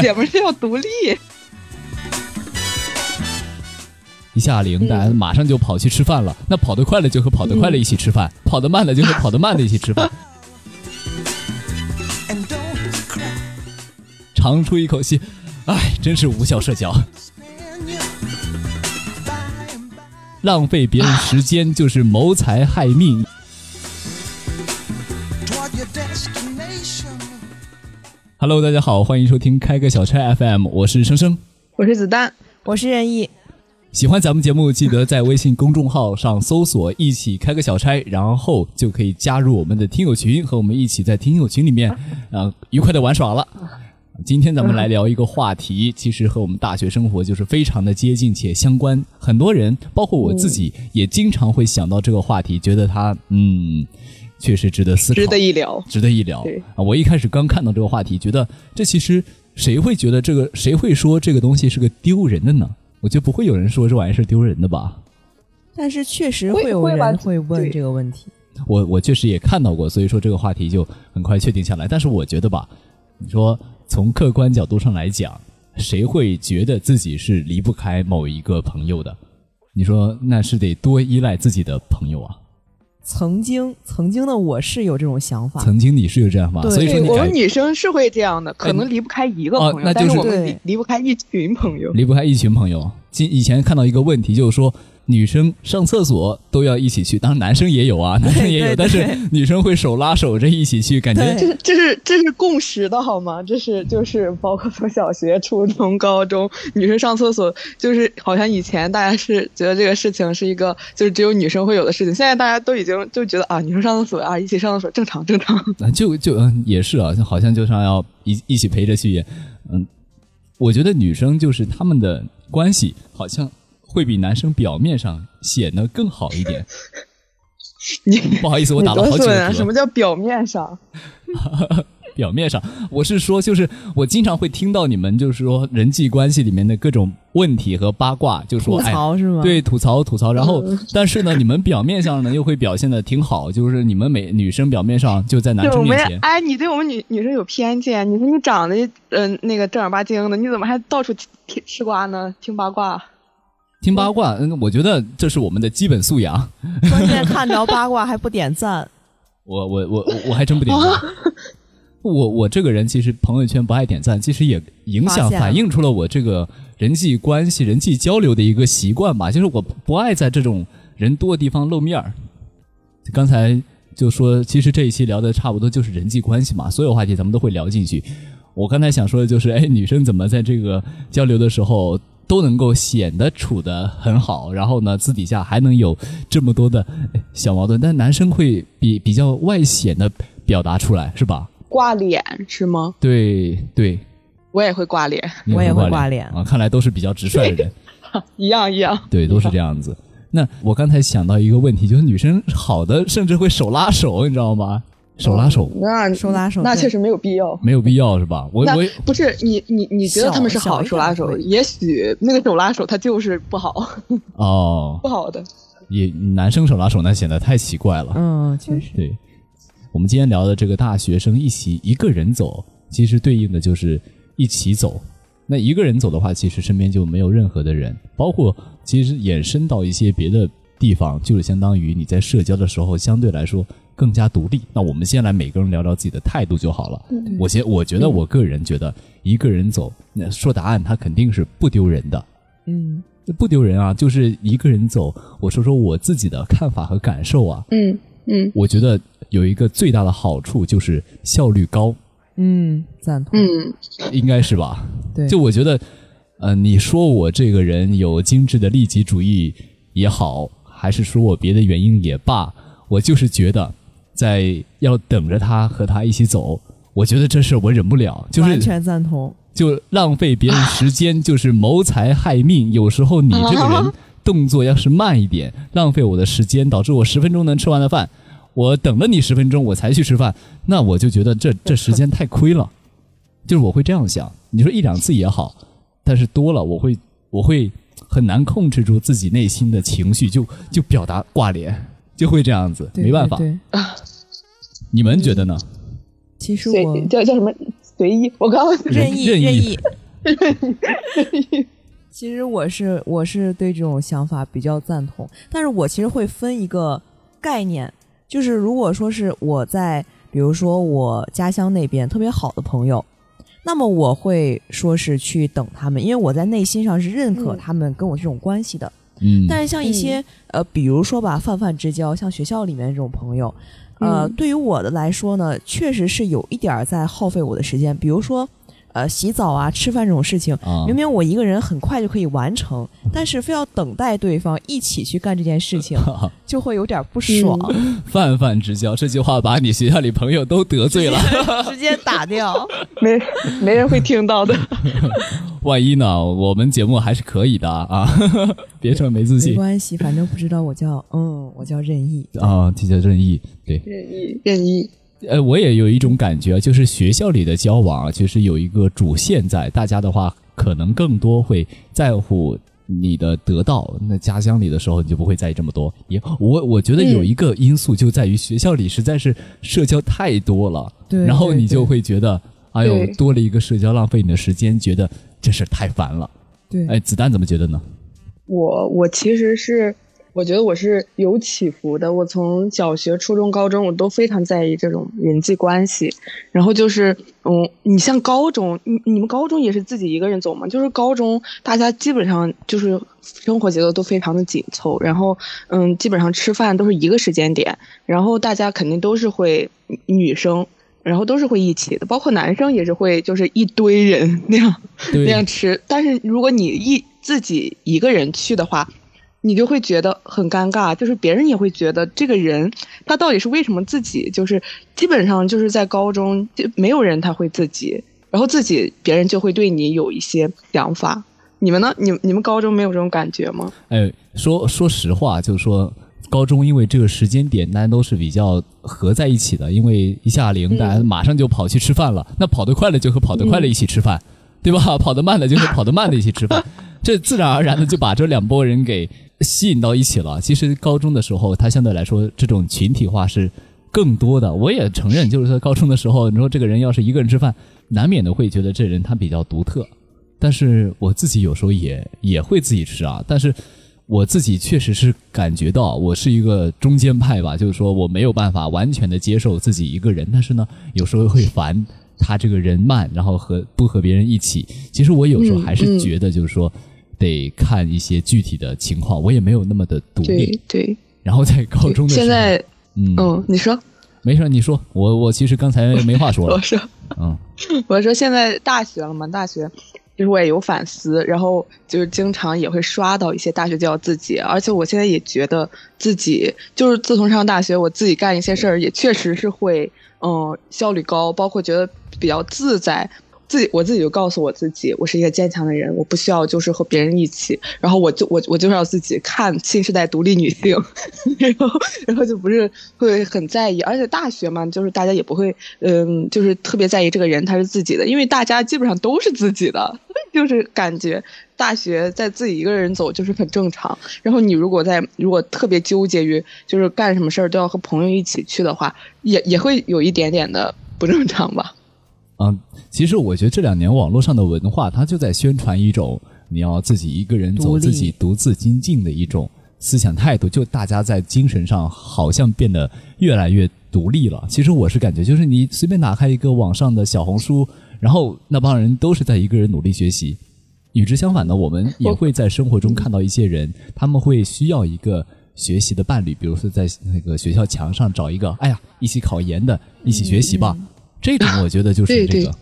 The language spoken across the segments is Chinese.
姐们是要独立。一下铃，大家马上就跑去吃饭了。那跑得快了就和跑得快了一起吃饭，跑得慢了就和跑得慢的一起吃饭。长出一口气，唉，真是无效社交，浪费别人时间就是谋财害命。Hello，大家好，欢迎收听开个小差 FM，我是生生，我是子弹，我是任意。喜欢咱们节目，记得在微信公众号上搜索“一起开个小差”，然后就可以加入我们的听友群，和我们一起在听友群里面，啊，愉快的玩耍了。今天咱们来聊一个话题，其实和我们大学生活就是非常的接近且相关。很多人，包括我自己，也经常会想到这个话题，觉得它，嗯，确实值得思考，值得一聊，值得一聊。啊，我一开始刚看到这个话题，觉得这其实谁会觉得这个，谁会说这个东西是个丢人的呢？我觉得不会有人说这玩意儿是丢人的吧，但是确实会有人会问这个问题。我我确实也看到过，所以说这个话题就很快确定下来。但是我觉得吧，你说从客观角度上来讲，谁会觉得自己是离不开某一个朋友的？你说那是得多依赖自己的朋友啊。曾经，曾经的我是有这种想法。曾经你是有这样吗？所以说我们女生是会这样的，可能离不开一个朋友，但是我们离离不开一群朋友，离不开一群朋友。今以前看到一个问题，就是说。女生上厕所都要一起去，当然男生也有啊，男生也有，但是女生会手拉手着一起去，感觉这是这是这是共识的好吗？这是就是包括从小学、初中、高中，女生上厕所就是好像以前大家是觉得这个事情是一个就是只有女生会有的事情，现在大家都已经就觉得啊，女生上厕所啊，一起上厕所正常正常。就就嗯也是啊，好像就像要一一起陪着去，嗯，我觉得女生就是他们的关系好像。会比男生表面上显得更好一点。你 不好意思，我打了好几个什么叫表面上？表面上，我是说，就是我经常会听到你们就是说人际关系里面的各种问题和八卦，就说吐槽是吗？对，吐槽吐槽。然后，但是呢，你们表面上呢又会表现的挺好，就是你们每女生表面上就在男生面前。哎，你对我们女女生有偏见。你说你长得嗯那个正儿八经的，你怎么还到处听吃瓜呢？听八卦。听八卦，嗯，我觉得这是我们的基本素养。关键看着八卦还不点赞，我我我我还真不点赞。我我这个人其实朋友圈不爱点赞，其实也影响反映出了我这个人际关系、人际交流的一个习惯吧。就是我不爱在这种人多的地方露面儿。刚才就说，其实这一期聊的差不多就是人际关系嘛，所有话题咱们都会聊进去。我刚才想说的就是，哎，女生怎么在这个交流的时候？都能够显得处得很好，然后呢，私底下还能有这么多的小矛盾，但男生会比比较外显的表达出来，是吧？挂脸是吗？对对，我也会挂脸，我也会挂脸啊！看来都是比较直率的人，一样一样，对，都是这样子。那我刚才想到一个问题，就是女生好的甚至会手拉手，你知道吗？手拉手，那手拉手，那确实没有必要，没有必要是吧？我我不是你你你觉得他们是好手拉手，也许那个手拉手他就是不好哦，不好的。也男生手拉手那显得太奇怪了，嗯，确实。对，我们今天聊的这个大学生一起一个人走，其实对应的就是一起走。那一个人走的话，其实身边就没有任何的人，包括其实延伸到一些别的地方，就是相当于你在社交的时候相对来说。更加独立。那我们先来每个人聊聊自己的态度就好了。我先，我觉得我个人觉得，一个人走，那说答案他肯定是不丢人的。嗯，不丢人啊，就是一个人走。我说说我自己的看法和感受啊。嗯嗯，我觉得有一个最大的好处就是效率高。嗯，赞同。嗯，应该是吧？对。就我觉得，呃，你说我这个人有精致的利己主义也好，还是说我别的原因也罢，我就是觉得。在要等着他和他一起走，我觉得这事我忍不了，就是完全赞同，就浪费别人时间，就是谋财害命。有时候你这个人 动作要是慢一点，浪费我的时间，导致我十分钟能吃完的饭，我等了你十分钟我才去吃饭，那我就觉得这这时间太亏了，就是我会这样想。你说一两次也好，但是多了我会我会很难控制住自己内心的情绪，就就表达挂脸。就会这样子，没办法。你们觉得呢？其实我叫叫什么随意。我刚刚任意任意任意。其实我是我是对这种想法比较赞同，但是我其实会分一个概念，就是如果说是我在比如说我家乡那边特别好的朋友，那么我会说是去等他们，因为我在内心上是认可他们跟我这种关系的。嗯，但是像一些呃，比如说吧，泛泛之交，像学校里面这种朋友，呃，对于我的来说呢，确实是有一点在耗费我的时间，比如说。呃，洗澡啊，吃饭这种事情，明明我一个人很快就可以完成，但是非要等待对方一起去干这件事情，就会有点不爽。泛泛之交这句话把你学校里朋友都得罪了，直接打掉，没没人会听到的。万一呢？我们节目还是可以的啊，别这么没自信。没关系，反正不知道我叫嗯，我叫任意啊，就叫任意，对，任意任意。呃，我也有一种感觉，就是学校里的交往啊，其实有一个主线在，大家的话可能更多会在乎你的得到。那家乡里的时候，你就不会在意这么多。也，我我觉得有一个因素就在于学校里实在是社交太多了，对，然后你就会觉得，哎呦，多了一个社交，浪费你的时间，觉得这事太烦了。对，哎，子弹怎么觉得呢？我我其实是。我觉得我是有起伏的。我从小学、初中、高中，我都非常在意这种人际关系。然后就是，嗯，你像高中，你你们高中也是自己一个人走吗？就是高中，大家基本上就是生活节奏都非常的紧凑。然后，嗯，基本上吃饭都是一个时间点。然后大家肯定都是会女生，然后都是会一起的，包括男生也是会，就是一堆人 那样那样吃。但是如果你一自己一个人去的话，你就会觉得很尴尬，就是别人也会觉得这个人他到底是为什么自己就是基本上就是在高中就没有人他会自己，然后自己别人就会对你有一些想法。你们呢？你你们高中没有这种感觉吗？哎，说说实话，就是说高中因为这个时间点大家都是比较合在一起的，因为一下铃大家马上就跑去吃饭了。那跑得快的就和跑得快的一起吃饭，对吧？跑得慢的就和跑得慢的一起吃饭，这自然而然的就把这两拨人给。吸引到一起了。其实高中的时候，他相对来说这种群体化是更多的。我也承认，就是说高中的时候，你说这个人要是一个人吃饭，难免的会觉得这人他比较独特。但是我自己有时候也也会自己吃啊。但是我自己确实是感觉到，我是一个中间派吧，就是说我没有办法完全的接受自己一个人。但是呢，有时候会烦他这个人慢，然后和不和别人一起。其实我有时候还是觉得，就是说。得看一些具体的情况，我也没有那么的独立。对，然后在高中的时候现在，嗯，你说，没事，你说，我我其实刚才没话说了。我说，嗯，我说现在大学了嘛，大学就是我也有反思，然后就是经常也会刷到一些大学教自己，而且我现在也觉得自己就是自从上大学，我自己干一些事儿也确实是会，嗯，效率高，包括觉得比较自在。自己我自己就告诉我自己，我是一个坚强的人，我不需要就是和别人一起，然后我就我我就是要自己看新时代独立女性，然后然后就不是会很在意，而且大学嘛，就是大家也不会嗯，就是特别在意这个人他是自己的，因为大家基本上都是自己的，就是感觉大学在自己一个人走就是很正常。然后你如果在如果特别纠结于就是干什么事儿都要和朋友一起去的话，也也会有一点点的不正常吧。嗯，其实我觉得这两年网络上的文化，它就在宣传一种你要自己一个人走，自己独自精进的一种思想态度。就大家在精神上好像变得越来越独立了。其实我是感觉，就是你随便打开一个网上的小红书，然后那帮人都是在一个人努力学习。与之相反的，我们也会在生活中看到一些人，他们会需要一个学习的伴侣，比如说在那个学校墙上找一个，哎呀，一起考研的，一起学习吧。这种 我觉得就是这个，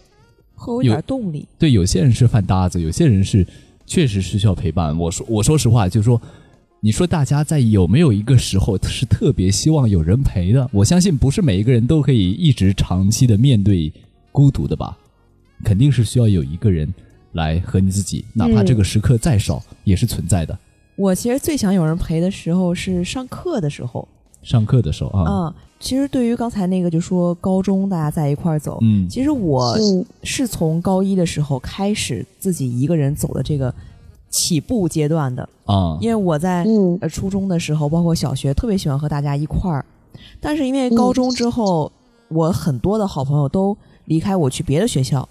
会有点动力。对，有些人是饭搭子，有些人是确实是需要陪伴。我说，我说实话，就是说，你说大家在有没有一个时候是特别希望有人陪的？我相信不是每一个人都可以一直长期的面对孤独的吧？肯定是需要有一个人来和你自己，哪怕这个时刻再少，也是存在的。我其实最想有人陪的时候是上课的时候。上课的时候啊。嗯。其实对于刚才那个，就说高中大家在一块儿走，嗯，其实我是从高一的时候开始自己一个人走的这个起步阶段的啊，因为我在呃初中的时候，包括小学，特别喜欢和大家一块儿，但是因为高中之后，我很多的好朋友都离开我去别的学校，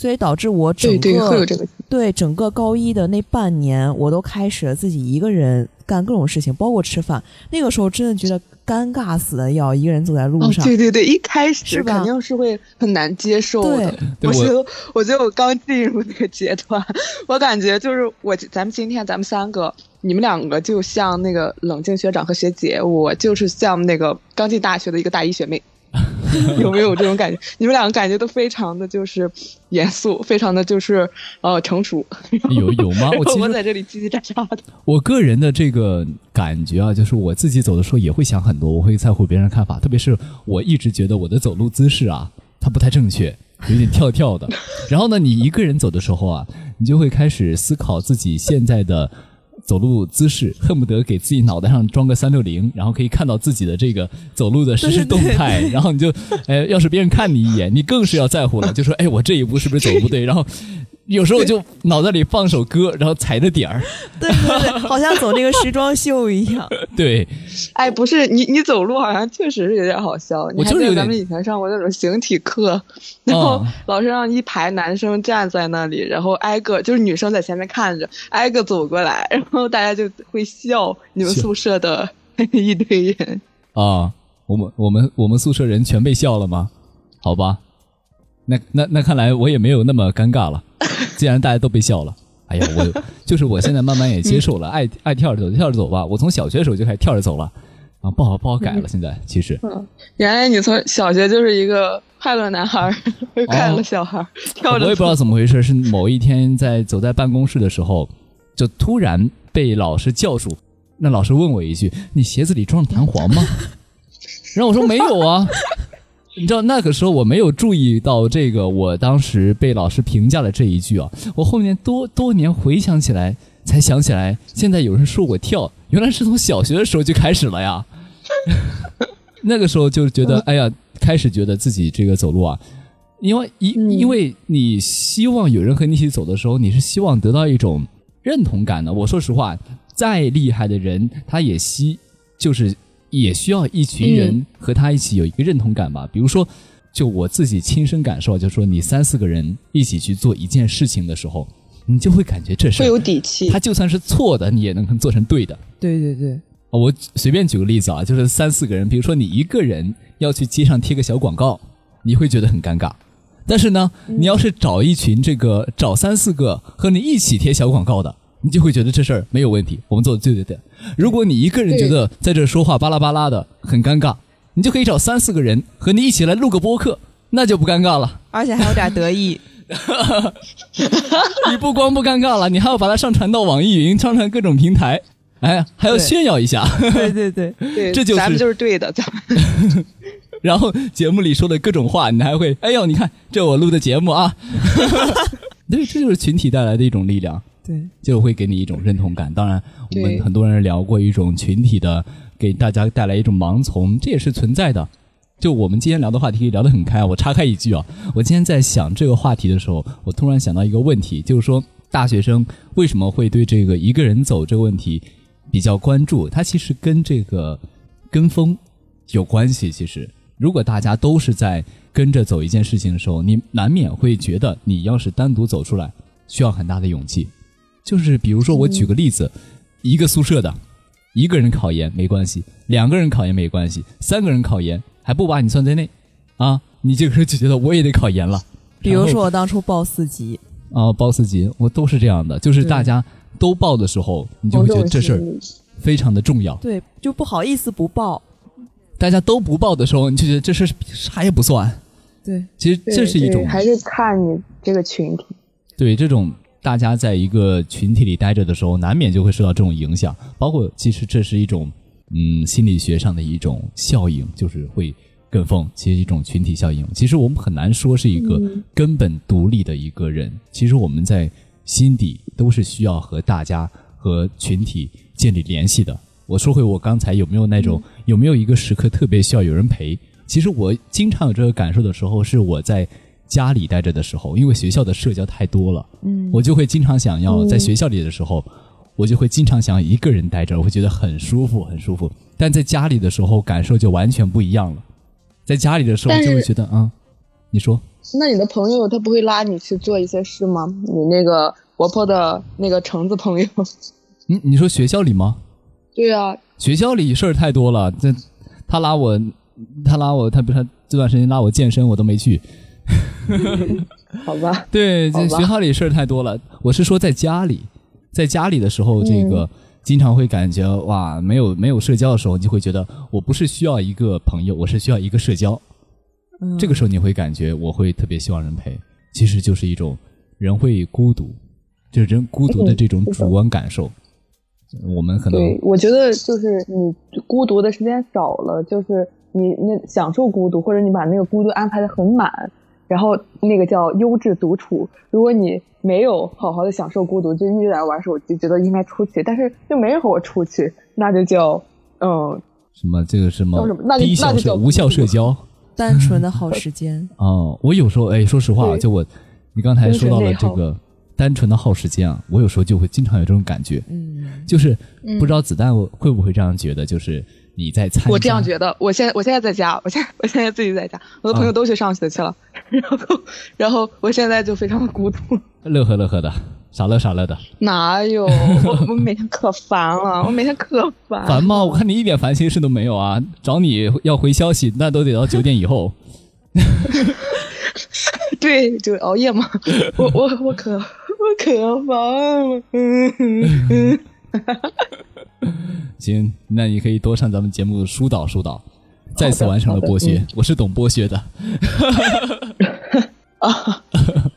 所以导致我整对对个对整个高一的那半年，我都开始了自己一个人干各种事情，包括吃饭。那个时候真的觉得尴尬死了，要一个人走在路哦，上。对对对，一开始肯定是会很难接受的。对我我觉得，我觉得我刚进入那个阶段，我感觉就是我，咱们今天咱们三个，你们两个就像那个冷静学长和学姐，我就是像那个刚进大学的一个大一学妹。有没有这种感觉？你们两个感觉都非常的就是严肃，非常的就是呃成熟。有有吗？我我在这里叽叽喳喳的。我个人的这个感觉啊，就是我自己走的时候也会想很多，我会在乎别人的看法，特别是我一直觉得我的走路姿势啊，它不太正确，有点跳跳的。然后呢，你一个人走的时候啊，你就会开始思考自己现在的。走路姿势恨不得给自己脑袋上装个三六零，然后可以看到自己的这个走路的实时动态，然后你就，哎，要是别人看你一眼，你更是要在乎了，就说，哎，我这一步是不是走不对？然后有时候就脑袋里放首歌，然后踩着点儿，对对对，好像走那个时装秀一样。对，哎，不是你，你走路好像确实是有点好笑。我就是有点咱们以前上过那种形体课，然后老师让一排男生站在那里，然后挨个就是女生在前面看着，挨个走过来，然后大家就会笑你们宿舍的一堆人啊。我们我们我们宿舍人全被笑了吗？好吧，那那那看来我也没有那么尴尬了。既然大家都被笑了，哎呀，我就是我现在慢慢也接受了，爱爱跳着走就跳着走吧。我从小学的时候就开始跳着走了，啊，不好不好改了。现在其实，嗯，原来你从小学就是一个快乐男孩，快乐小孩，跳着。我也不知道怎么回事，是某一天在走在办公室的时候，就突然被老师叫住。那老师问我一句：“你鞋子里装了弹簧吗？”然后我说：“没有啊。”你知道那个时候我没有注意到这个，我当时被老师评价了这一句啊，我后面多多年回想起来才想起来，现在有人说我跳，原来是从小学的时候就开始了呀。那个时候就觉得，哎呀，开始觉得自己这个走路啊，因为因因为你希望有人和你一起走的时候，你是希望得到一种认同感的。我说实话，再厉害的人，他也希就是。也需要一群人和他一起有一个认同感吧。比如说，就我自己亲身感受，就是说你三四个人一起去做一件事情的时候，你就会感觉这事会有底气。他就算是错的，你也能做成对的。对对对。我随便举个例子啊，就是三四个人，比如说你一个人要去街上贴个小广告，你会觉得很尴尬。但是呢，你要是找一群这个找三四个和你一起贴小广告的。你就会觉得这事儿没有问题，我们做的对对对。如果你一个人觉得在这说话巴拉巴拉的很尴尬，你就可以找三四个人和你一起来录个播客，那就不尴尬了，而且还有点得意。你不光不尴尬了，你还要把它上传到网易云，上传各种平台，哎，还要炫耀一下。对对对对，这就是咱们就是对的，咱们。然后节目里说的各种话，你还会，哎呦，你看这我录的节目啊。对，这就是群体带来的一种力量。对，就会给你一种认同感。当然，我们很多人聊过一种群体的，给大家带来一种盲从，这也是存在的。就我们今天聊的话题聊得很开。我插开一句啊，我今天在想这个话题的时候，我突然想到一个问题，就是说大学生为什么会对这个一个人走这个问题比较关注？它其实跟这个跟风有关系。其实，如果大家都是在跟着走一件事情的时候，你难免会觉得，你要是单独走出来，需要很大的勇气。就是比如说，我举个例子，一个宿舍的，一个人考研没关系，两个人考研没关系，三个人考研还不把你算在内，啊，你这个人就觉得我也得考研了。比如说我当初报四级，啊，报四级，我都是这样的，就是大家都报的时候，你就会觉得这事儿非常的重要。对，就不好意思不报。大家都不报的时候，你就觉得这事啥也不算。对，其实这是一种，还是看你这个群体。对这种。大家在一个群体里待着的时候，难免就会受到这种影响。包括其实这是一种，嗯，心理学上的一种效应，就是会跟风，其实一种群体效应。其实我们很难说是一个根本独立的一个人。其实我们在心底都是需要和大家和群体建立联系的。我说回我刚才有没有那种有没有一个时刻特别需要有人陪？其实我经常有这个感受的时候，是我在。家里待着的时候，因为学校的社交太多了，嗯，我就会经常想要在学校里的时候，我就会经常想一个人待着，我会觉得很舒服，很舒服。但在家里的时候，感受就完全不一样了。在家里的时候，就会觉得啊，你说，那你的朋友他不会拉你去做一些事吗？你那个活泼的那个橙子朋友，嗯，你说学校里吗？对啊、学校里事儿太多了，这他拉我，他拉我，他不是这段时间拉我健身，我都没去。好吧，对，学校里事儿太多了。我是说在家里，在家里的时候，这个经常会感觉哇，没有没有社交的时候，你就会觉得我不是需要一个朋友，我是需要一个社交。嗯这个时候你会感觉我会特别希望人陪，其实就是一种人会孤独，就是人孤独的这种主观感受。我们可能对，我觉得就是你孤独的时间少了，就是你那享受孤独，或者你把那个孤独安排的很满，然后那个叫优质独处。如果你没有好好的享受孤独，就一直在玩手机，觉得应该出去，但是又没人和我出去，那就叫嗯，什么这个什么那就低效那就叫社无效社交。单纯的好时间。哦，我有时候哎，说实话，就我，你刚才说到了这个单纯的耗时间啊，我有时候就会经常有这种感觉，嗯，就是嗯不知道子弹会不会这样觉得，就是你在参加，我这样觉得。我现在我现在在家，我现在我现在自己在家，我的朋友啊都去上学去了，然后然后我现在就非常的孤独。乐呵乐呵的，傻乐傻乐的，哪有？我我每天可烦了，我每天可烦。烦吗？我看你一点烦心事都没有啊，找你要回消息，那都得到九点以后。对，就熬夜嘛。我我我可我可烦了。嗯嗯行，那你可以多上咱们节目疏导疏导，再次完成了剥削。嗯我是懂剥削的，啊，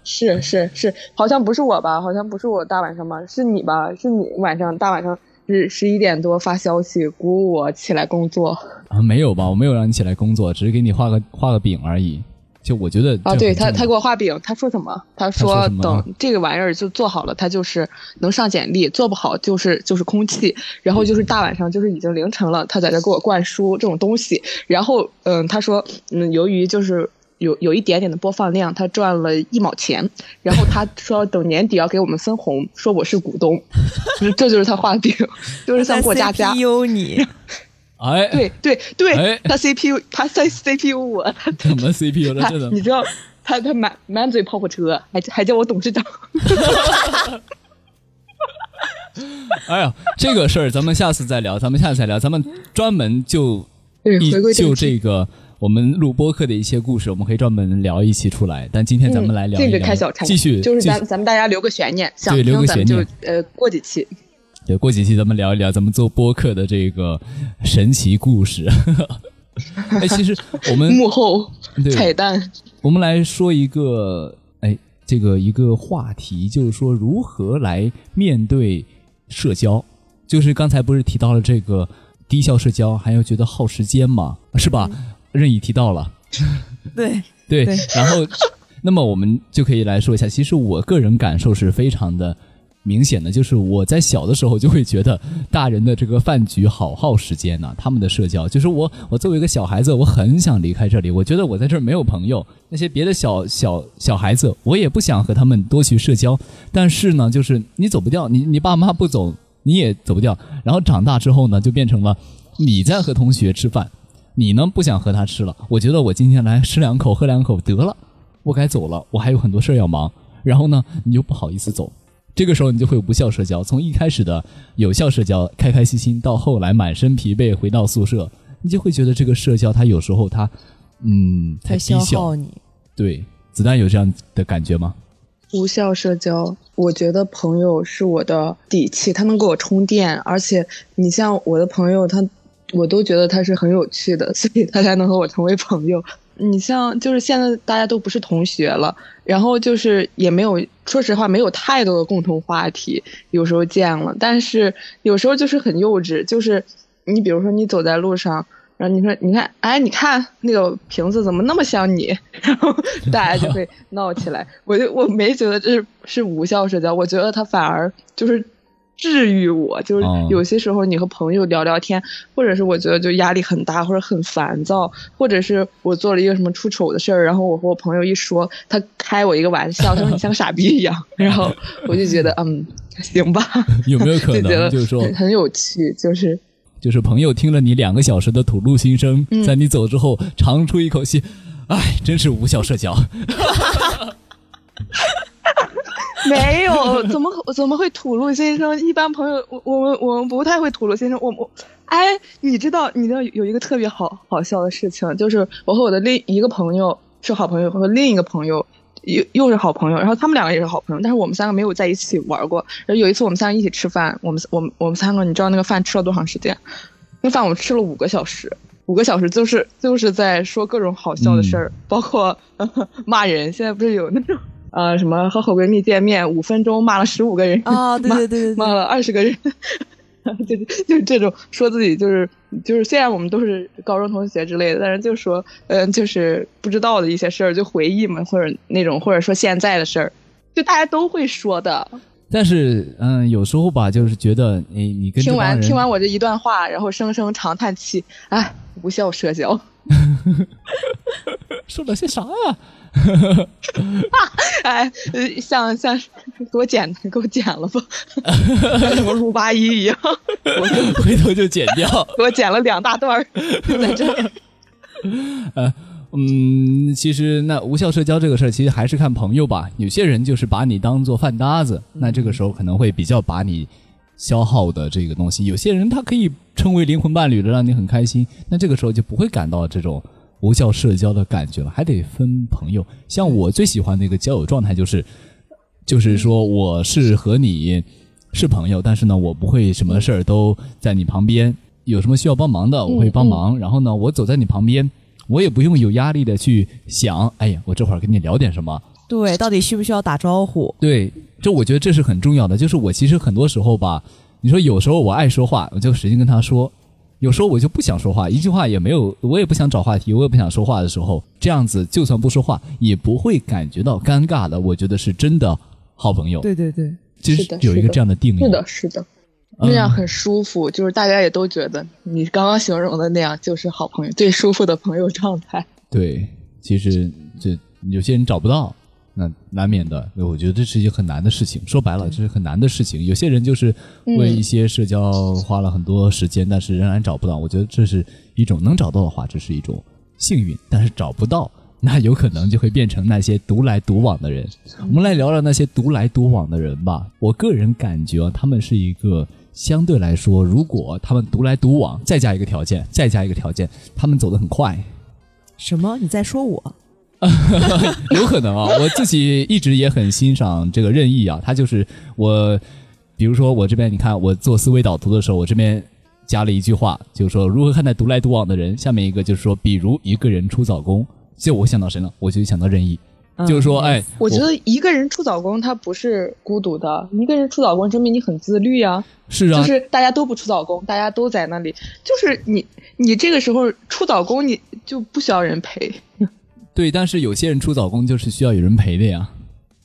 是是是，好像不是我吧？好像不是我大晚上吧？是你吧？是你晚上大晚上十十一点多发消息鼓舞我起来工作啊，没有吧？我没有让你起来工作，只是给你画个画个饼而已。就我觉得啊！对他他给我画饼，他说什么？他说说等这个玩意儿就做好了，他就是能上简历；做不好就是就是空气。然后就是大晚上就是已经凌晨了，他在这给我灌输这种东西。然后嗯，他说嗯，由于就是。有有一点点的播放量，他赚了一毛钱，然后他说等年底要给我们分红，说我是股东，就 是这就是他画饼，就是像过家家，CPU 你，哎，对对对，哎他 CPU 他在 CPU 我，他怎么 CPU 了？他真的你知道他他满满嘴跑火车，还还叫我董事长。哎呀，这个事儿咱们下次再聊，咱们下次再聊，咱们专门就对，一就题这个我们录播客的一些故事，我们可以专门聊一期出来。但今天咱们来聊一嗯、聊，这个开小差，继续就是咱咱们大家留个悬念，想听咱们就悬呃过几期。对，过几期咱们聊一聊咱们做播客的这个神奇故事。哎，其实我们 幕后对彩蛋，我们来说一个，哎，这个一个话题，就是说如何来面对社交。就是刚才不是提到了这个低效社交，还有觉得耗时间嘛，是吧？任意提到了，对，对，对然后，那么我们就可以来说一下，其实我个人感受是非常的明显的，就是我在小的时候就会觉得大人的这个饭局好耗时间呐、他们的社交，就是我我作为一个小孩子，我很想离开这里，我觉得我在这儿没有朋友，那些别的小小小孩子，我也不想和他们多去社交，但是呢，就是你走不掉，你你爸妈不走，你也走不掉，然后长大之后呢，就变成了你在和同学吃饭。你呢不想和他吃了，我觉得我今天来吃两口喝两口得了，我该走了，我还有很多事儿要忙。然后呢，你又不好意思走，这个时候你就会无效社交。从一开始的有效社交，开开心心，到后来满身疲惫回到宿舍，你就会觉得这个社交它有时候它，嗯，太在消低效。耗你。对，子弹有这样的感觉吗？无效社交，我觉得朋友是我的底气，他能给我充电，而且你像我的朋友，他我都觉得他是很有趣的，所以他才能和我成为朋友。你像就是现在大家都不是同学了，然后就是也没有，说实话没有太多的共同话题，有时候见了，但是有时候就是很幼稚，就是你比如说你走在路上。然后你说，你看，哎，你看那个瓶子怎么那么像你？然后大家就会闹起来。我就我没觉得这是是无效社交，我觉得他反而就是治愈我。就是哦有些时候你和朋友聊聊天，或者是我觉得就压力很大，或者很烦躁，或者是我做了一个什么出丑的事儿，然后我和我朋友一说，他开我一个玩笑，他说你像傻逼一样，然后我就觉得嗯，行吧，有没有可就觉得能就是说很很有趣，就是。就是朋友听了你两个小时的吐露心声，嗯在你走之后长出一口气，哎，真是无效社交。没有，怎么怎么会吐露心声？一般朋友，我我们我们不太会吐露心声。我我，哎，你知道你知道有一个特别好好笑的事情，就是我和我的另一个朋友是好朋友，和另一个朋友又又是好朋友，然后他们两个也是好朋友，但是我们三个没有在一起玩过。然后有一次我们三个一起吃饭，我们我们我们三个，你知道那个饭吃了多长时间？那饭我们吃了五个小时，五个小时就是就是在说各种好笑的事儿，包括 骂人。现在不是有那种。呃，什么和好闺蜜见面五分钟骂了十五个人啊？对对对对，骂了二十个人，就就是这种说自己就是就是虽然我们都是高中同学之类的，但是就说嗯就是不知道的一些事儿就回忆嘛，或者那种或者说现在的事儿，就大家都会说的。但是嗯，有时候吧，就是觉得你你跟听完听完我这一段话，然后声声长叹气，哎，无效社交，说了些啥呀？哎，像像给我剪，给我剪了吧，什么五八一一样，我回头就剪掉。给我剪了两大段儿，在这。呃，嗯，其实那无效社交这个事儿，其实还是看朋友吧。有些人就是把你当做饭搭子，那这个时候可能会比较把你消耗的这个东西。有些人他可以称为灵魂伴侣的，让你很开心，那这个时候就不会感到这种。无效社交的感觉了，还得分朋友。像我最喜欢的一个交友状态就是，就是说我是和你是朋友，但是呢，我不会什么事儿都在你旁边，有什么需要帮忙的我会帮忙。然后呢，我走在你旁边，我也不用有压力的去想，哎呀，我这会儿跟你聊点什么？对，到底需不需要打招呼？对，就我觉得这是很重要的。就是我其实很多时候吧，你说有时候我爱说话，我就使劲跟他说。有时候我就不想说话，一句话也没有，我也不想找话题，我也不想说话的时候，这样子就算不说话，也不会感觉到尴尬的。我觉得是真的好朋友。对对对，其实有一个这样的定义。是的，是的，那样很舒服，就是大家也都觉得你刚刚形容的那样就是好朋友，最舒服的朋友状态。对，其实这有些人找不到。那难免的，我觉得这是一件很难的事情。说白了，这是很难的事情。有些人就是为一些社交花了很多时间，但是仍然找不到。我觉得这是一种能找到的话，这是一种幸运；但是找不到，那有可能就会变成那些独来独往的人。我们来聊聊那些独来独往的人吧。我个人感觉，他们是一个相对来说，如果他们独来独往，再加一个条件，再加一个条件，他们走得很快。什么？你在说我？有可能啊，我自己一直也很欣赏这个任意啊，他就是我，比如说我这边，你看我做思维导图的时候，我这边加了一句话，就是说如何看待独来独往的人。下面一个就是说，比如一个人出早工，就我想到谁了？我就想到任意，就是说，哎，我觉得一个人出早工他不是孤独的，一个人出早工证明你很自律啊。是啊，就是大家都不出早工，大家都在那里，就是你你这个时候出早工，你就不需要人陪。对，但是有些人出早工就是需要有人陪的呀，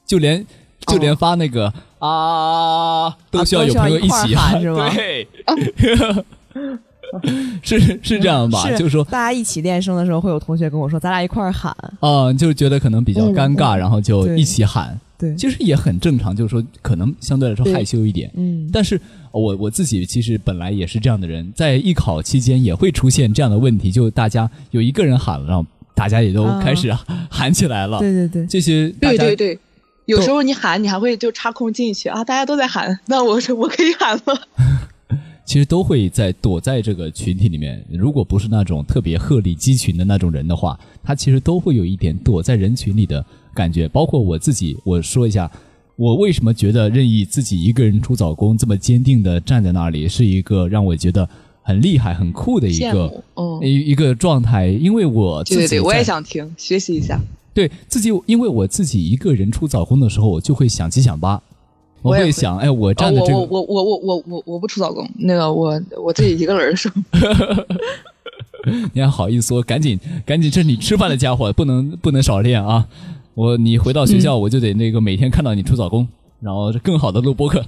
就连就连发那个啊都需要有朋友一起喊，是吗？对，是是这样吧？就是说，大家一起练声的时候，会有同学跟我说：“咱俩一块儿喊。”啊，就觉得可能比较尴尬，然后就一起喊。对，其实也很正常，就是说可能相对来说害羞一点。嗯，但是我我自己其实本来也是这样的人，在艺考期间也会出现这样的问题，就大家有一个人喊了，然后。大家也都开始 喊起来了，对对对，这些对对对，有时候你喊，你还会就插空进去啊，大家都在喊，那我说我可以喊了。其实都会在躲在这个群体里面，如果不是那种特别鹤立鸡群的那种人的话，他其实都会有一点躲在人群里的感觉。包括我自己，我说一下，我为什么觉得任意自己一个人出早工这么坚定的站在那里，是一个让我觉得。很厉害、很酷的一个一一个状态，因为我自己对对，我也想听学习一下。对自己，因为我自己一个人出早工的时候，我就会想七想八，我会想，哎，我站的这个，我我我我我我我不出早工，那个我我自己一个人的时候，你还好意思说，赶紧赶紧，这是你吃饭的家伙，不能不能少练啊！我你回到学校，我就得那个每天看到你出早工。然后更好的录播客，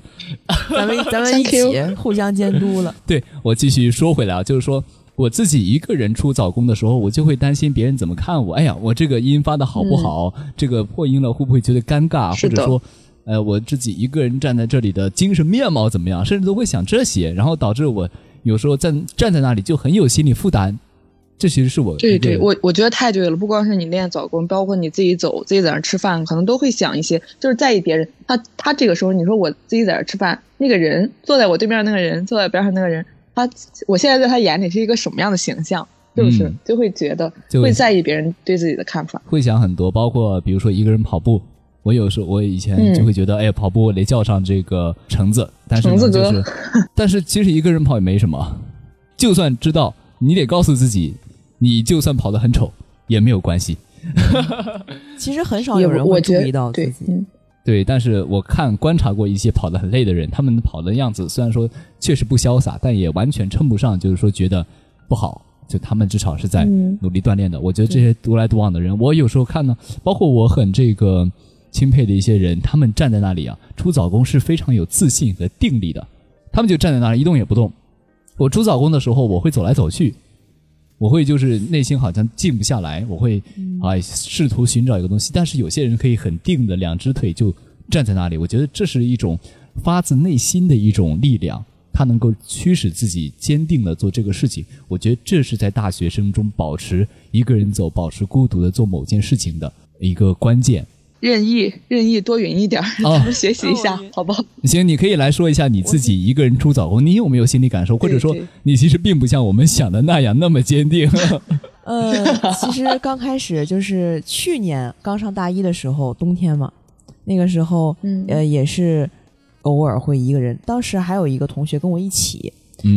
咱们 咱们一起互相监督了。对我继续说回来啊，就是说我自己一个人出早工的时候，我就会担心别人怎么看我。哎呀，我这个音发的好不好？这个破音了会不会觉得尴尬？或者说，呃，我自己一个人站在这里的精神面貌怎么样？甚至都会想这些，然后导致我有时候站站在那里就很有心理负担。这其实是我对对，我我觉得太对了。不光是你练早功，包括你自己走，自己在那吃饭，可能都会想一些，就是在意别人。他他这个时候，你说我自己在那吃饭，那个人坐在我对面那个人，坐在边上那个人，他我现在在他眼里是一个什么样的形象？是不是就会觉得会在意别人对自己的看法，会想很多。包括比如说一个人跑步，我有时候我以前就会觉得，哎，跑步我得叫上这个橙子，但是就是，但是其实一个人跑也没什么，就算知道，你得告诉自己。你就算跑得很丑也没有关系，其实很少有人会注意到自己。对，但是我看观察过一些跑得很累的人，他们跑的样子虽然说确实不潇洒，但也完全称不上就是说觉得不好。就他们至少是在努力锻炼的。我觉得这些独来独往的人，我有时候看呢，包括我很这个钦佩的一些人，他们站在那里啊，出早功是非常有自信和定力的。他们就站在那里一动也不动。我出早功的时候，我会走来走去。我会就是内心好像静不下来，我会啊试图寻找一个东西，但是有些人可以很定的两只腿就站在那里，我觉得这是一种发自内心的一种力量，它能够驱使自己坚定的做这个事情。我觉得这是在大学生中保持一个人走、保持孤独的做某件事情的一个关键。任意任意多云一点，咱们学习一下，好不好？行，你可以来说一下你自己一个人出早功，你有没有心理感受？或者说，你其实并不像我们想的那样那么坚定。呃，其实刚开始就是去年刚上大一的时候，冬天嘛，那个时候，呃，也是偶尔会一个人。当时还有一个同学跟我一起，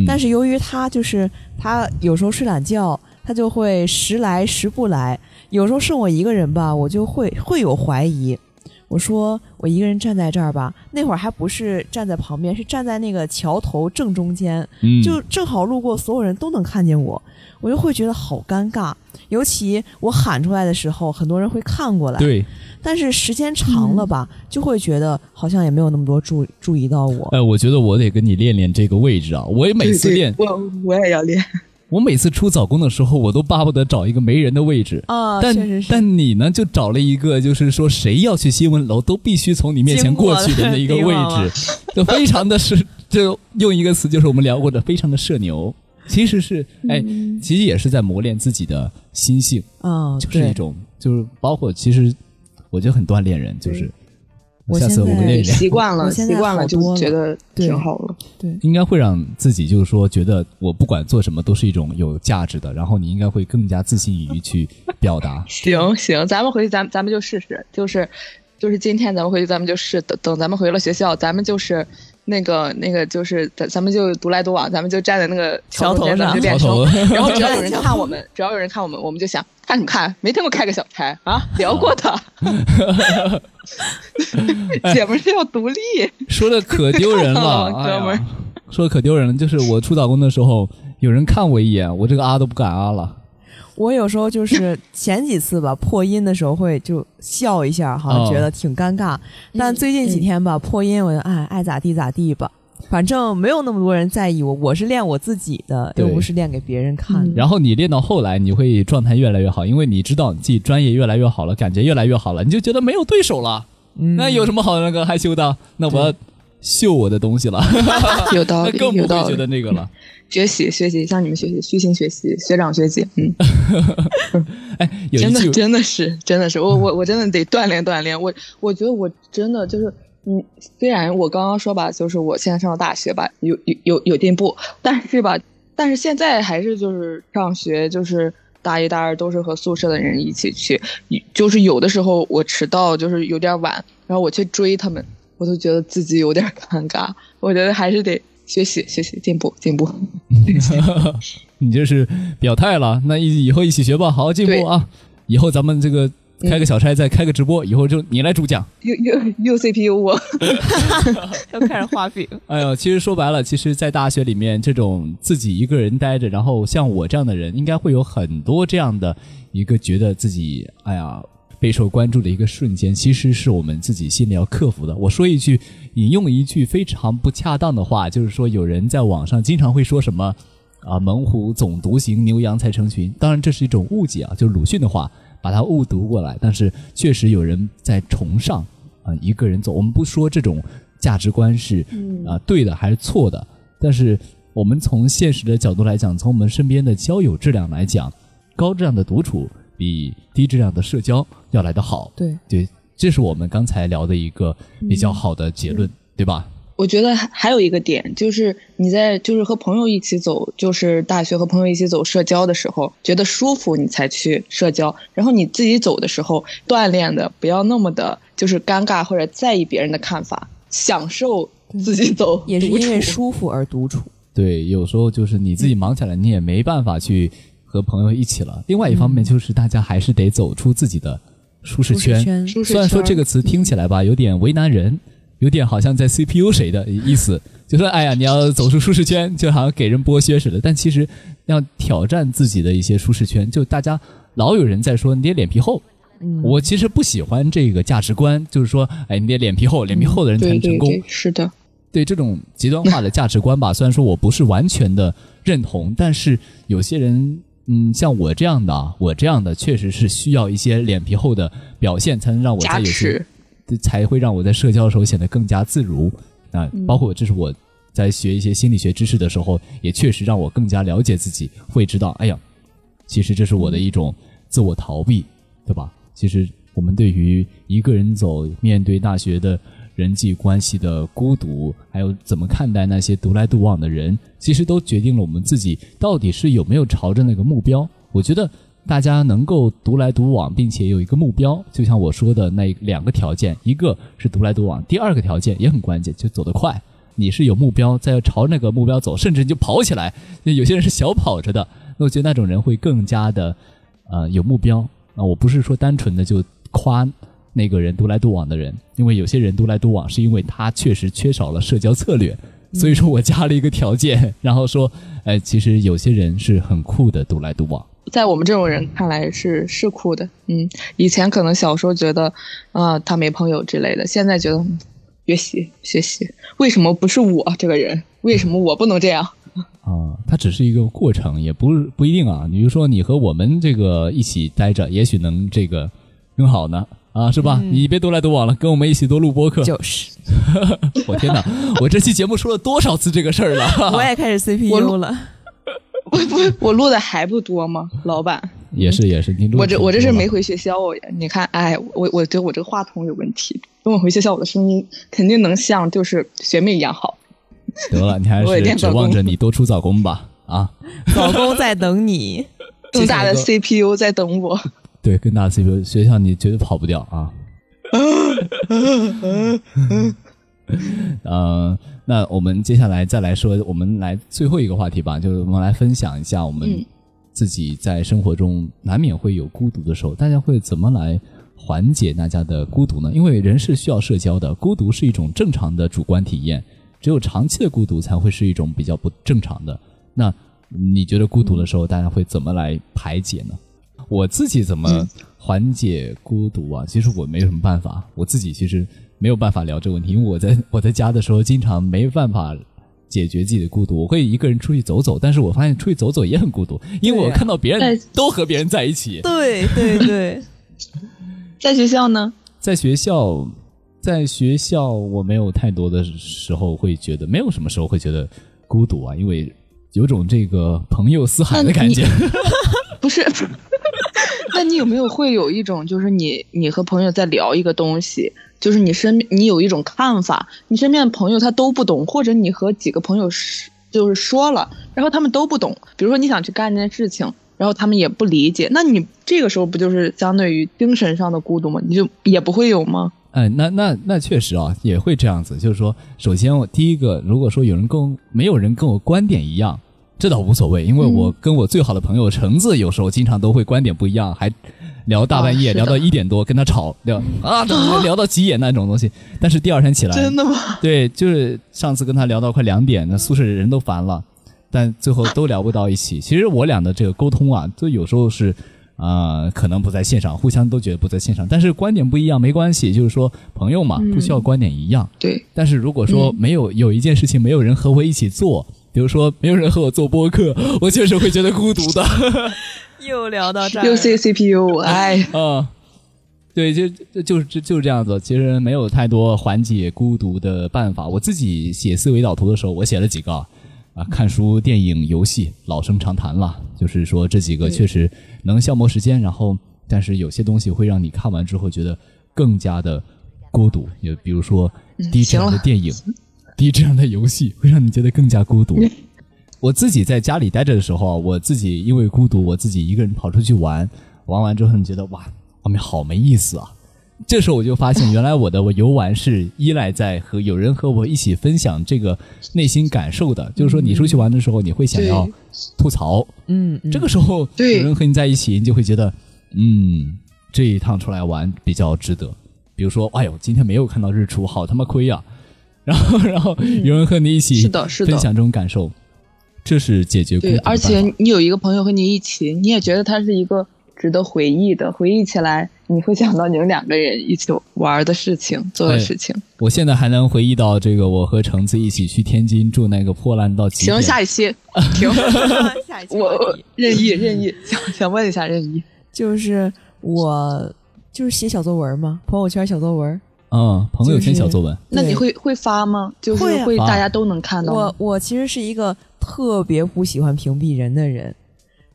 但是由于他就是他有时候睡懒觉，他就会时来时不来。有时候剩我一个人吧，我就会会有怀疑。我说我一个人站在这儿吧，那会儿还不是站在旁边，是站在那个桥头正中间，就正好路过，所有人都能看见我，我就会觉得好尴尬。尤其我喊出来的时候，很多人会看过来。对。但是时间长了吧，就会觉得好像也没有那么多注注意到我。哎，我觉得我得跟你练练这个位置啊！我也每次练，我我也要练。我每次出早工的时候，我都巴不得找一个没人的位置啊。但但你呢，就找了一个，就是说谁要去新闻楼都必须从你面前过去的那一个位置，就非常的是，就用一个词，就是我们聊过的，非常的社牛。其实是，哎，其实也是在磨练自己的心性啊，就是一种，就是包括其实我觉得很锻炼人，就是。我下次我们练习惯了，习惯了就觉得挺好了。对，应该会让自己就是说，觉得我不管做什么都是一种有价值的。然后你应该会更加自信于去表达。行行，咱们回去，咱咱们就试试，就是就是今天咱们回去，咱们就试等等，咱们回了学校，咱们就是。那个那个就是咱咱们就独来独往，咱们就站在那个桥头上就练手，然后只要有人 看我们，只要有人看我们，我们就想看什么看？没听过开个小差啊？聊过的，姐们是要独立，说的可丢人了，哥们儿，说的可丢人了。就是我出打工的时候，有人看我一眼，我这个啊都不敢啊了。我有时候就是前几次吧，破音的时候会就笑一下，好像觉得挺尴尬。但最近几天吧，破音我就哎爱咋地咋地吧，反正没有那么多人在意我。我是练我自己的，又不是练给别人看的。然后你练到后来，你会状态越来越好，因为你知道你自己专业越来越好了，感觉越来越好了，你就觉得没有对手了。那有什么好那个害羞的？那我要秀我的东西了，有道理，那更不会觉得那个了。学习学习，向你们学习，虚心学习，学长学姐，嗯，哎，真的真的是真的是，我我我真的得锻炼锻炼，我我觉得我真的就是，嗯，虽然我刚刚说吧，就是我现在上了大学吧，有有有有进步，但是吧，但是现在还是就是上学，就是大一大二都是和宿舍的人一起去，就是有的时候我迟到就是有点晚，然后我去追他们，我都觉得自己有点尴尬，我觉得还是得。学习学习进步进步，你这是表态了。那以以后一起学吧，好好进步啊！以后咱们这个开个小差，再开个直播，以后就你来主讲。又又又 CPU 我，又开始画饼。哎呦，其实说白了，其实，在大学里面，这种自己一个人待着，然后像我这样的人，应该会有很多这样的一个觉得自己哎呀。备受关注的一个瞬间，其实是我们自己心里要克服的。我说一句，引用一句非常不恰当的话，就是说有人在网上经常会说什么啊“猛虎总独行，牛羊才成群”。当然这是一种误解啊，就是鲁迅的话把它误读过来。但是确实有人在崇尚啊一个人走。我们不说这种价值观是啊对的还是错的，但是我们从现实的角度来讲，从我们身边的交友质量来讲。高质量的独处比低质量的社交要来得好。对对，这是我们刚才聊的一个比较好的结论，对吧？我觉得还还有一个点，就是你在就是和朋友一起走，就是大学和朋友一起走社交的时候，觉得舒服你才去社交，然后你自己走的时候，锻炼的不要那么的，就是尴尬或者在意别人的看法，享受自己走，也是因为舒服而独处。对，有时候就是你自己忙起来，你也没办法去和朋友一起了。另外一方面，就是大家还是得走出自己的舒适圈。虽然说这个词听起来吧，有点为难人。有点好像在 CPU 谁的意思，就说哎呀，你要走出舒适圈，就好像给人剥削似的。但其实要挑战自己的一些舒适圈，就大家老有人在说你得脸皮厚。我其实不喜欢这个价值观，就是说，哎，你得脸皮厚，脸皮厚的人才能成功。是的，对这种极端化的价值观吧，虽然说我不是完全的认同，但是有些人，嗯，像我这样的，我这样的确实是需要一些脸皮厚的表现，才能让我在有些。才会让我在社交的时候显得更加自如啊！包括这是我在学一些心理学知识的时候，也确实让我更加了解自己，会知道，哎呀，其实这是我的一种自我逃避，对吧？其实我们对于一个人走，面对大学的人际关系的孤独，还有怎么看待那些独来独往的人，其实都决定了我们自己到底是有没有朝着那个目标。我觉得。大家能够独来独往，并且有一个目标，就像我说的那两个条件，一个是独来独往，第二个条件也很关键，就走得快。你是有目标，在朝那个目标走，甚至你就跑起来。有些人是小跑着的，那我觉得那种人会更加的，呃，有目标。啊，我不是说单纯的就夸那个人独来独往的人，因为有些人独来独往是因为他确实缺少了社交策略，所以说我加了一个条件，然后说，哎，其实有些人是很酷的独来独往。在我们这种人看来是是酷的，嗯，以前可能小时候觉得，啊，他没朋友之类的，现在觉得学习学习，为什么不是我这个人？为什么我不能这样？啊，它只是一个过程，也不是不一定啊。比如说你和我们这个一起待着，也许能这个更好呢，啊，是吧？你别独来独往了，跟我们一起多录播客。就是，我天哪，我这期节目说了多少次这个事儿了？我也开始 CPU 了。不不，我录的还不多吗？老板也是也是，你我这我这是没回学校呀。你看，哎，我我觉得我这个话筒有问题。等我回学校，我的声音肯定能像就是学妹一样好。得了，你还 是指望着你多出早工吧啊！早工在等你，更大的 CPU 在等我。对，更大的 CPU，学校你绝对跑不掉啊！嗯。那我们接下来再来说，我们来最后一个话题吧，就是我们来分享一下我们自己在生活中难免会有孤独的时候，大家会怎么来缓解大家的孤独呢？因为人是需要社交的，孤独是一种正常的主观体验，只有长期的孤独才会是一种比较不正常的。那你觉得孤独的时候，大家会怎么来排解呢？我自己怎么缓解孤独啊？其实我没有什么办法，我自己其实。没有办法聊这个问题，因为我在 我在家的时候，经常没办法解决自己的孤独。我会一个人出去走走，但是我发现出去走走也很孤独，因为我看到别人都和别人在一起。对对对，在学校呢？在学校，在学校，我没有太多的时候会觉得，没有什么时候会觉得孤独啊，因为有种这个朋友四海的感觉。不是，那你有没有会有一种，就是你你和朋友在聊一个东西？就是你身边，你有一种看法，你身边的朋友他都不懂，或者你和几个朋友是就是说了，然后他们都不懂。比如说你想去干一件事情，然后他们也不理解，那你这个时候不就是相对于精神上的孤独吗？你就也不会有吗？哎，那那那确实啊，也会这样子。就是说，首先我第一个，如果说有人跟没有人跟我观点一样，这倒无所谓，因为我跟我最好的朋友橙子有时候经常都会观点不一样，还。聊大半夜，聊到一点多，跟他吵聊啊，聊到急眼那种东西。但是第二天起来，真的吗？对，就是上次跟他聊到快两点，那宿舍人都烦了，但最后都聊不到一起。其实我俩的这个沟通啊，就有时候是啊，可能不在线上，互相都觉得不在线上，但是观点不一样没关系，就是说朋友嘛，不需要观点一样。对。但是如果说没有有一件事情没有人和我一起做，比如说没有人和我做播客，我确实会觉得孤独的。又聊到这儿，又 C C P U，哎，嗯，对，就就是就就是这样子。其实没有太多缓解孤独的办法。我自己写思维导图的时候，我写了几个，啊，看书、电影、游戏，老生常谈了。就是说这几个确实能消磨时间，然后但是有些东西会让你看完之后觉得更加的孤独。也比如说低质量的电影、低质量的游戏，会让你觉得更加孤独。我自己在家里待着的时候，我自己因为孤独，我自己一个人跑出去玩，玩完之后你觉得哇，外面好没意思啊。这时候我就发现，原来我的我游玩是依赖在和有人和我一起分享这个内心感受的。就是说，你出去玩的时候，你会想要吐槽，嗯，这个时候有人和你在一起，你就会觉得，嗯，这一趟出来玩比较值得。比如说，哎呦，今天没有看到日出，好他妈亏呀！然后，然后有人和你一起是的，是的，分享这种感受，这是解决对，而且你有一个朋友和你一起，你也觉得他是一个值得回忆的，回忆起来。你会想到你们两个人一起玩的事情，做的事情。我现在还能回忆到这个，我和橙子一起去天津住那个破烂到极行，下一期 停。下一期我任意任意想想问一下任意，就是我就是写小作文吗？朋友圈小作文。嗯，朋友圈小作文。那你会会发吗？就是会大家都能看到。我我其实是一个特别不喜欢屏蔽人的人。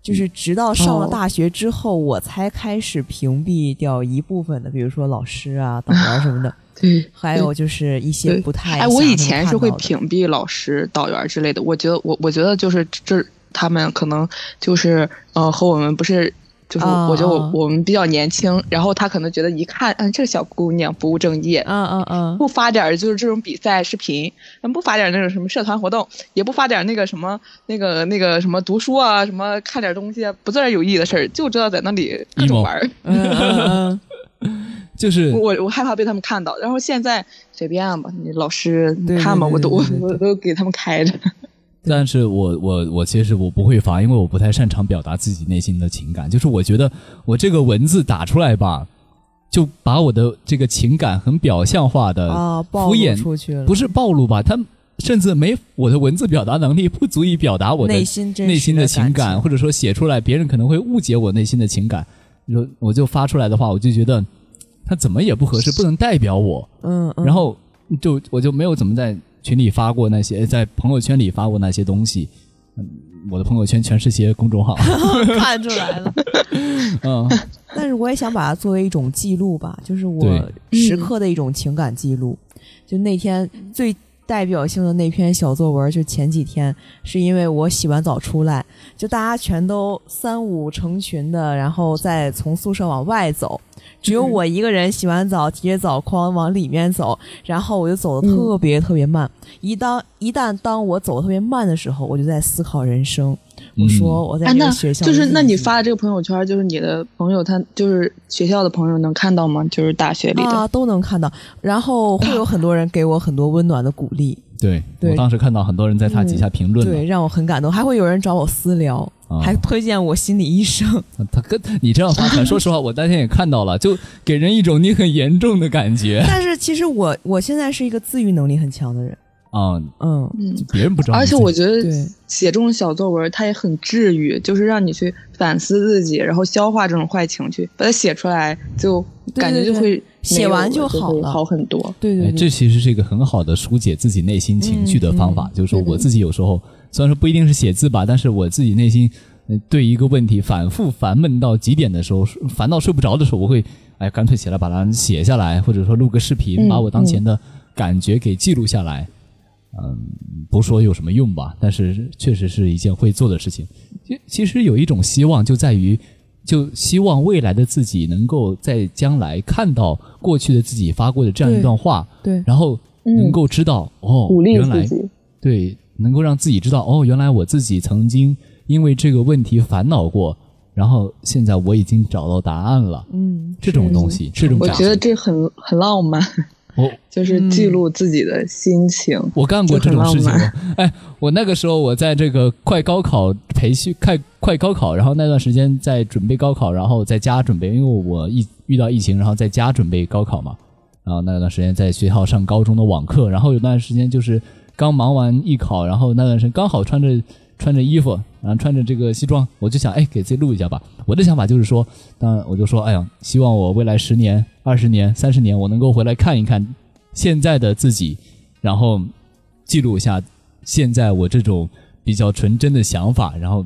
就是直到上了大学之后，我才开始屏蔽掉一部分的，比如说老师啊、导员什么的。对，还有就是一些不太……哎，我以前是会屏蔽老师、导员之类的。我觉得，我我觉得就是这他们可能就是呃和我们不是。就是我觉得我我们比较年轻，然后他可能觉得一看，嗯，这个小姑娘不务正业，嗯嗯嗯，不发点就是这种比赛视频，不发点那种什么社团活动，也不发点那个什么那个那个什么读书啊，什么看点东西，不做点有意义的事儿，就知道在那里各种玩儿，就是我我害怕被他们看到，然后现在随便吧，你老师看吧，我都我我都给他们开着。但是我我我其实我不会发，因为我不太擅长表达自己内心的情感。就是我觉得我这个文字打出来吧，就把我的这个情感很表象化的敷衍出去了，不是暴露吧？他甚至没我的文字表达能力不足以表达我的内心内心的情感，或者说写出来别人可能会误解我内心的情感。你说我就发出来的话，我就觉得他怎么也不合适，不能代表我。嗯，然后就我就没有怎么在。群里发过那些，在朋友圈里发过那些东西，我的朋友圈全是些公众号，看出来了。嗯，但是我也想把它作为一种记录吧，就是我时刻的一种情感记录。就那天最代表性的那篇小作文，就前几天，是因为我洗完澡出来，就大家全都三五成群的，然后再从宿舍往外走。只有我一个人洗完澡，提着澡筐往里面走，然后我就走的特别特别慢。一当一旦当我走的特别慢的时候，我就在思考人生。我说我在这个学校，就是那你发的这个朋友圈，就是你的朋友，他就是学校的朋友能看到吗？就是大学里的啊，都能看到。然后会有很多人给我很多温暖的鼓励。对，我当时看到很多人在他底下评论，对，让我很感动。还会有人找我私聊。还推荐我心理医生，他跟你这样发出来，说实话，我当天也看到了，就给人一种你很严重的感觉。但是其实我我现在是一个自愈能力很强的人。啊，嗯，别人不知道。而且我觉得写这种小作文，它也很治愈，就是让你去反思自己，然后消化这种坏情绪，把它写出来，就感觉就会写完就好了，好很多。对对，这其实是一个很好的疏解自己内心情绪的方法。就是说，我自己有时候虽然说不一定是写字吧，但是我自己内心对一个问题反复烦闷到极点的时候，烦到睡不着的时候，我会哎干脆起来把它写下来，或者说录个视频，把我当前的感觉给记录下来。嗯，不说有什么用吧，但是确实是一件会做的事情。其其实有一种希望，就在于，就希望未来的自己能够在将来看到过去的自己发过的这样一段话，对，然后能够知道哦，原来对，能够让自己知道哦，原来我自己曾经因为这个问题烦恼过，然后现在我已经找到答案了。嗯，这种东西，这种我觉得这很很浪漫。我就是记录自己的心情。我干过这种事情。哎，我那个时候我在这个快高考培训，快快高考，然后那段时间在准备高考，然后在家准备，因为我疫遇到疫情，然后在家准备高考嘛。然后那段时间在学校上高中的网课，然后有段时间就是刚忙完艺考，然后那段时间刚好穿着穿着衣服，然后穿着这个西装，我就想，哎，给自己录一下吧。我的想法就是说，当然我就说，哎呀，希望我未来十年。二十年、三十年，我能够回来看一看现在的自己，然后记录一下现在我这种比较纯真的想法，然后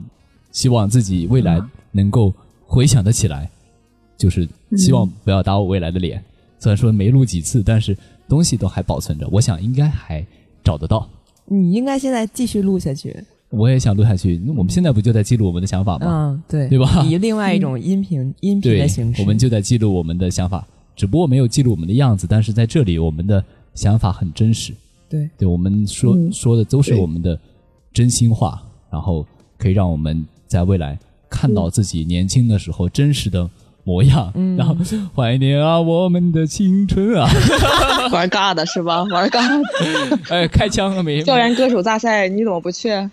希望自己未来能够回想得起来，就是希望不要打我未来的脸。虽然说没录几次，但是东西都还保存着，我想应该还找得到。你应该现在继续录下去。我也想录下去。那我们现在不就在记录我们的想法吗？嗯，对，对吧？以另外一种音频音频的形式，我们就在记录我们的想法，只不过没有记录我们的样子。但是在这里，我们的想法很真实。对，对我们说说的都是我们的真心话，然后可以让我们在未来看到自己年轻的时候真实的。模样，然后怀念啊，我们的青春啊，玩尬的是吧？玩尬，哎，开枪了没？校园歌手大赛你怎么不去啊？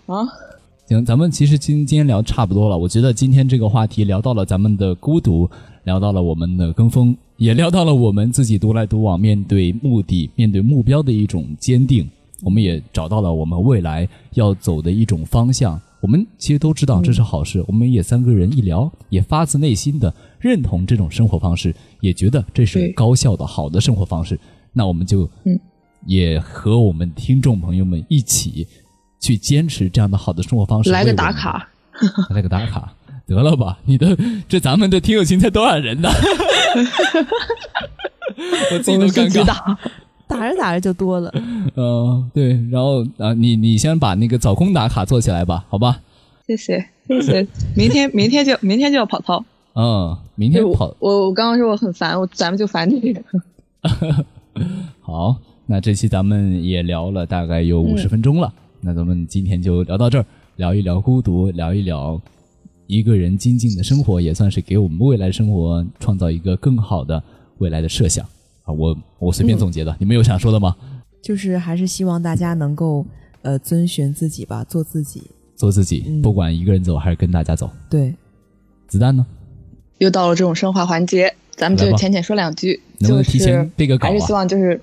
行，咱们其实今今天聊差不多了。我觉得今天这个话题聊到了咱们的孤独，聊到了我们的跟风，也聊到了我们自己独来独往，面对目的、面对目标的一种坚定。我们也找到了我们未来要走的一种方向。我们其实都知道这是好事，我们也三个人一聊，也发自内心的认同这种生活方式，也觉得这是高效的好的生活方式。那我们就也和我们听众朋友们一起去坚持这样的好的生活方式。来个打卡，来个打卡，得了吧？你的这咱们的听友群才多少人呢？我自己都尴尬。打着打着就多了，嗯，对，然后啊，你你先把那个早空打卡做起来吧，好吧？谢谢谢谢，明天 明天就明天就要跑操，嗯，明天跑。我我刚刚说我很烦，我咱们就烦这个。好，那这期咱们也聊了大概有五十分钟了，那咱们今天就聊到这儿，聊一聊孤独，聊一聊一个人精进的生活，也算是给我们未来生活创造一个更好的未来的设想。我我随便总结的，你们有想说的吗？就是还是希望大家能够呃遵循自己吧，做自己，做自己，不管一个人走还是跟大家走。对，子弹呢？又到了这种升华环节，咱们就浅浅说两句，能不能提前背个稿还是希望就是，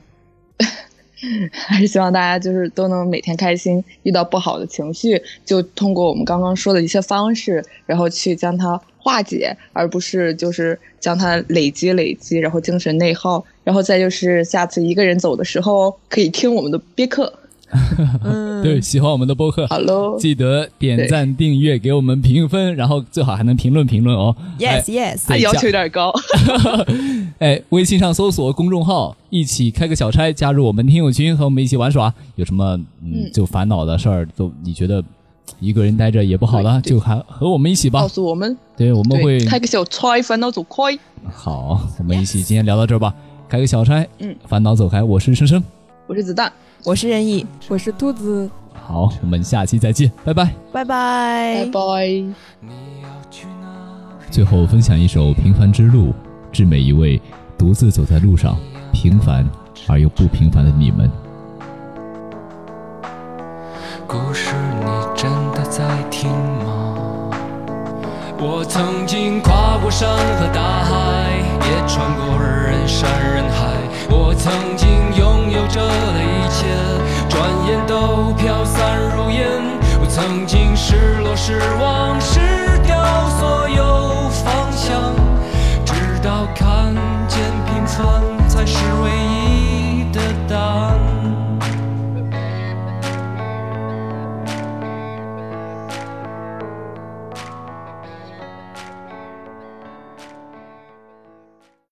还是希望大家就是都能每天开心。遇到不好的情绪，就通过我们刚刚说的一些方式，然后去将它化解，而不是就是将它累积累积，然后精神内耗。然后再就是下次一个人走的时候，可以听我们的别克。对，喜欢我们的播客，好喽，记得点赞、订阅，给我们评分，然后最好还能评论评论哦。Yes, yes，要求有点高。哎，微信上搜索公众号“一起开个小差”，加入我们听友群，和我们一起玩耍。有什么嗯就烦恼的事儿，都你觉得一个人待着也不好了，就还和我们一起吧。告诉我们，对，我们会开个小差，烦恼走开。好，我们一起今天聊到这儿吧。开个小差，嗯，烦恼走开。我是生生，我是子弹，我是任意，我是兔子。好，我们下期再见，拜拜，拜拜，拜拜。最后分享一首《平凡之路》，致每一位独自走在路上、平凡而又不平凡的你们。故事，你真的在听吗？我曾经跨过山和大海，也穿过人山人海。我曾经这一切转眼都飘散如烟，我曾经失落失望失掉所有方向，直到看见平凡。